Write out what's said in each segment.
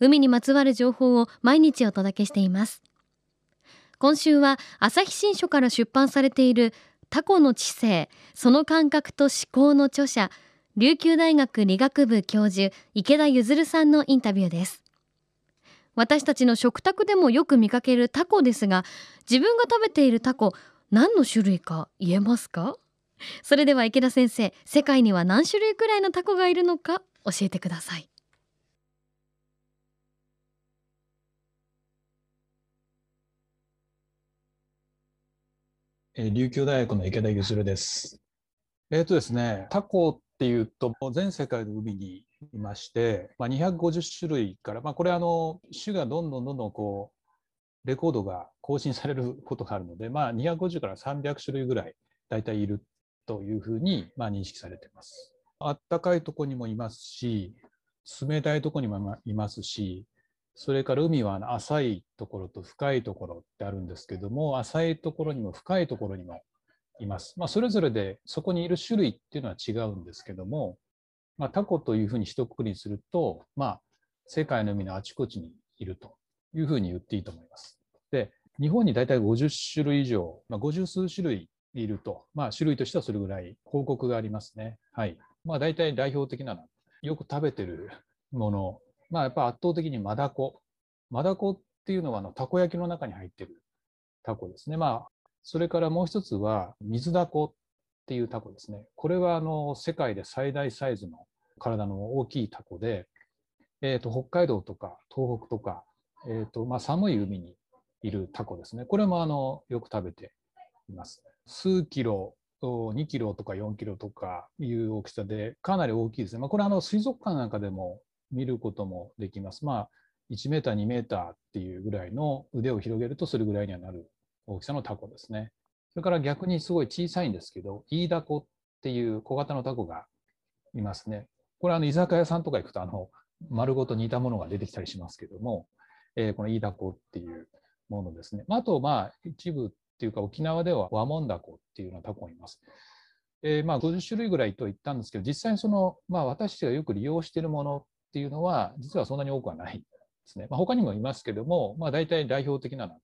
海にまつわる情報を毎日お届けしています。今週は朝日新書から出版されているタコの知性その感覚と思考の著者琉球大学理学部教授池田譲さんのインタビューです。私たちの食卓でもよく見かけるタコですが自分が食べているタコ何の種類か言えますか？それでは池田先生世界には何種類くらいのタコがいるのか教えてください。琉球大学の池田譲です。えっ、ー、とですね、タコっていうと全世界の海にいまして、まあ、250種類から、まあ、これあの種がどんどんどんどんこうレコードが更新されることがあるので、まあ、250から300種類ぐらい大体いるというふうにまあ認識されています。あったかいとこにもいますし、冷たいとこにもいますし、それから海は浅いところと深いところってあるんですけども、浅いところにも深いところにもいます。まあ、それぞれでそこにいる種類っていうのは違うんですけども、まあ、タコというふうに一括りにすると、まあ、世界の海のあちこちにいるというふうに言っていいと思います。で、日本に大体50種類以上、まあ、50数種類いると、まあ、種類としてはそれぐらい報告がありますね。はい。まあ、大体代表的なのよく食べてるものまあ、やっぱ圧倒的にマダコ。マダコっていうのはあのたこ焼きの中に入ってるタコですね。まあ、それからもう一つは水ダコっていうタコですね。これはあの世界で最大サイズの体の大きいタコで、えー、と北海道とか東北とか、えーとまあ、寒い海にいるタコですね。これもあのよく食べています。数キロ2キロとか4キロとかいう大きさでかなり大きいですね。まあ、これあの水族館なんかでも見ることもできます。まあ、1メーター、2メーターっていうぐらいの腕を広げるとそれぐらいにはなる大きさのタコですね。それから逆にすごい小さいんですけど、イイダコっていう小型のタコがいますね。これあの居酒屋さんとか行くとあの丸ごと煮たものが出てきたりしますけども、えー、このイイダコっていうものですね。あと、まあ、一部っていうか沖縄ではワモンダコっていうようなタコがいます。えー、まあ50種類ぐらいと言ったんですけど、実際にその、まあ、私たちがよく利用しているものっていうのは、実はそんなに多くはないですね。まあ、他にもいますけども、まあ、大体代表的なのは、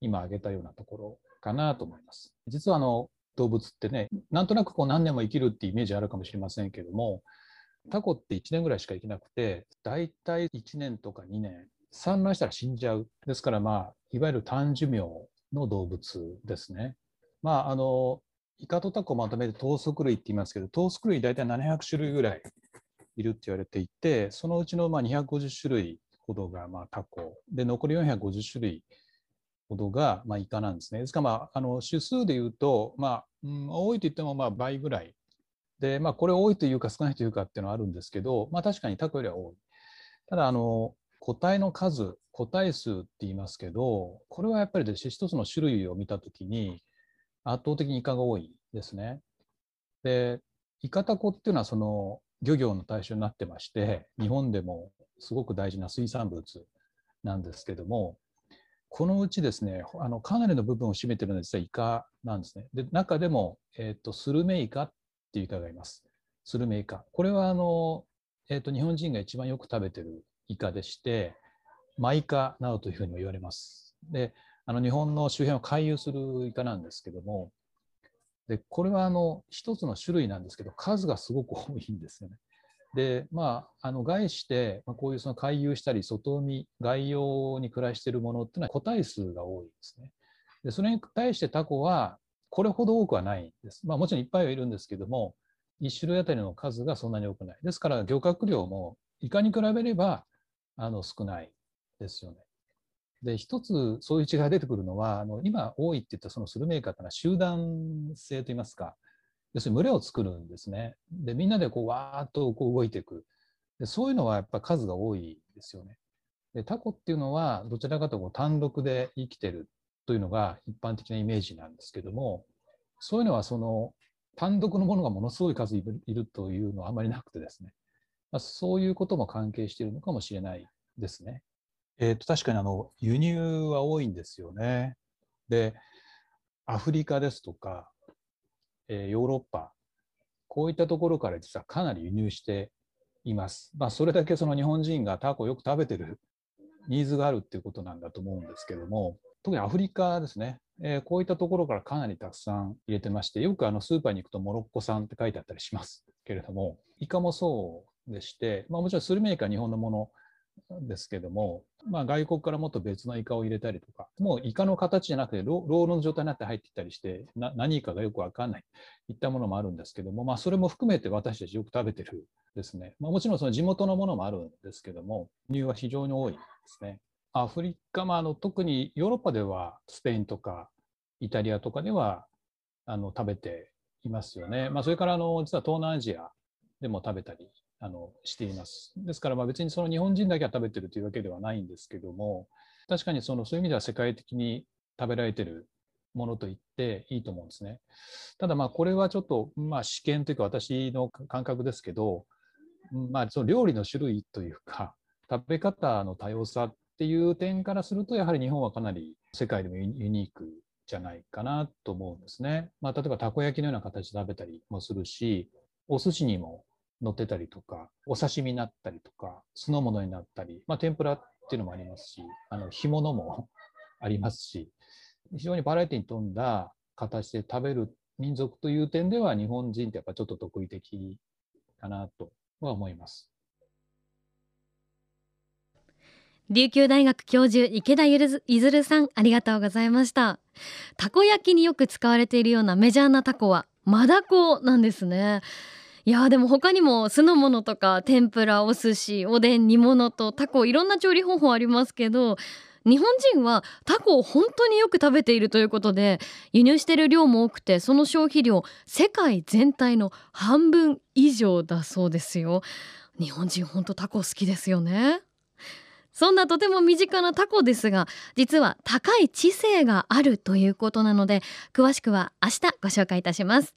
今挙げたようなところかなと思います。実はあの動物ってね、なんとなくこう何年も生きるってイメージあるかもしれませんけども、タコって1年ぐらいしか生きなくて、大体1年とか2年、産卵したら死んじゃう。ですから、まあ、いわゆる短寿命の動物ですね。まあ、あの、イカとタコをまとめて等足類って言いますけど、等足類大体700種類ぐらいいるって言われていて、そのうちのまあ250種類ほどがまあタコで、残り450種類ほどがまあイカなんですね。ですから、まあ、あの種数でいうと、まあうん、多いと言ってもまあ倍ぐらいで、まあ、これ多いというか少ないというかっていうのはあるんですけど、まあ、確かにタコよりは多い。ただあの個体の数個体数って言いますけどこれはやっぱりです一つの種類を見たときに圧倒的にイカが多いですね。でイカタコっていうのはその漁業の対象になってまして日本でもすごく大事な水産物なんですけどもこのうちですねあのかなりの部分を占めてるのは実はイカなんですね。で中でも、えーと、スルメイカっていうイカがいます。スルメイカ。これはあの、えーと、日本人が一番よく食べてるイカでしてマイカなどというふうにも言われます。であの日本の周辺を回遊するイカなんですけどもでこれはあの一つの種類なんですけど数がすごく多いんですよね。でまあ、あの概して、まあ、こういうその回遊したり外海外洋に暮らしているものっていうのは個体数が多いんですね。でそれに対してタコはこれほど多くはないんです。まあ、もちろんいっぱいはいるんですけども1種類あたりの数がそんなに多くない。ですから漁獲量もイカに比べればあの少ないですよね。で、一つそういう違いが出てくるのは、あの今多いって言ったそのスルメイカーというのは集団性といいますか、要するに群れを作るんですね。で、みんなでこうわーっとこう動いていく。でそういうのはやっぱ数が多いですよね。でタコっていうのはどちらかというと単独で生きてるというのが一般的なイメージなんですけどもそういうのはその単独のものがものすごい数いるというのはあまりなくてですね、まあ、そういうことも関係しているのかもしれないですね。えー、と確かにあの輸入は多いんですよね。でアフリカですとか、えー、ヨーロッパこういったところから実はかなり輸入しています。まあ、それだけその日本人がタコをよく食べてるニーズがあるっていうことなんだと思うんですけども特にアフリカですね、えー、こういったところからかなりたくさん入れてましてよくあのスーパーに行くとモロッコ産って書いてあったりしますけれどもイカもそうでして、まあ、もちろんスルメイカは日本のものですけども、まあ、外国からもっと別のイカを入れたりとか、もうイカの形じゃなくてロ、ロールの状態になって入ってきたりして、な何イカがよくわかんない、いったものもあるんですけども、まあ、それも含めて私たちよく食べてるですね。まあ、もちろんその地元のものもあるんですけども、輸入は非常に多いですね。アフリカ、まあ、あの特にヨーロッパではスペインとかイタリアとかではあの食べていますよね。まあ、それからあの実は東南アジアでも食べたりあのしています。ですからまあ別にその日本人だけが食べてるというわけではないんですけども確かにそのそういう意味では世界的に食べられてるものと言っていいと思うんですね。ただまあこれはちょっとまあ試験というか私の感覚ですけど、まあ、その料理の種類というか食べ方の多様さっていう点からするとやはり日本はかなり世界でもユニークじゃないかなと思うんですね。まあ、例えばたこ焼きのような形で食べたりもするしお寿司にも乗ってたりとか、お刺身になったりとか、酢の物になったり、まあ、天ぷらっていうのもありますし、あの干物も ありますし、非常にバラエティに富んだ形で食べる民族という点では、日本人ってやっぱちょっと得意的かなとは思います。琉球大学教授池田いずるさんありがとうございましたたこ焼きによく使われているようなメジャーなタコはマダコなんですねいやでも他にも酢の物とか天ぷらお寿司おでん煮物とタコいろんな調理方法ありますけど日本人はタコを本当によく食べているということで輸入してる量も多くてその消費量世界全体の半分以上だそうですよ。日本人本当タコ好きですよね。そんなとても身近なタコですが実は高い知性があるということなので詳しくは明日ご紹介いたします。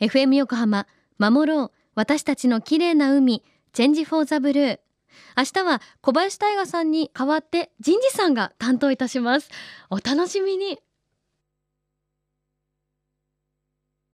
FM 横浜守ろう私たちの綺麗な海チェンジフォーザブルー。明日は小林大賀さんに代わって人事さんが担当いたします。お楽しみに。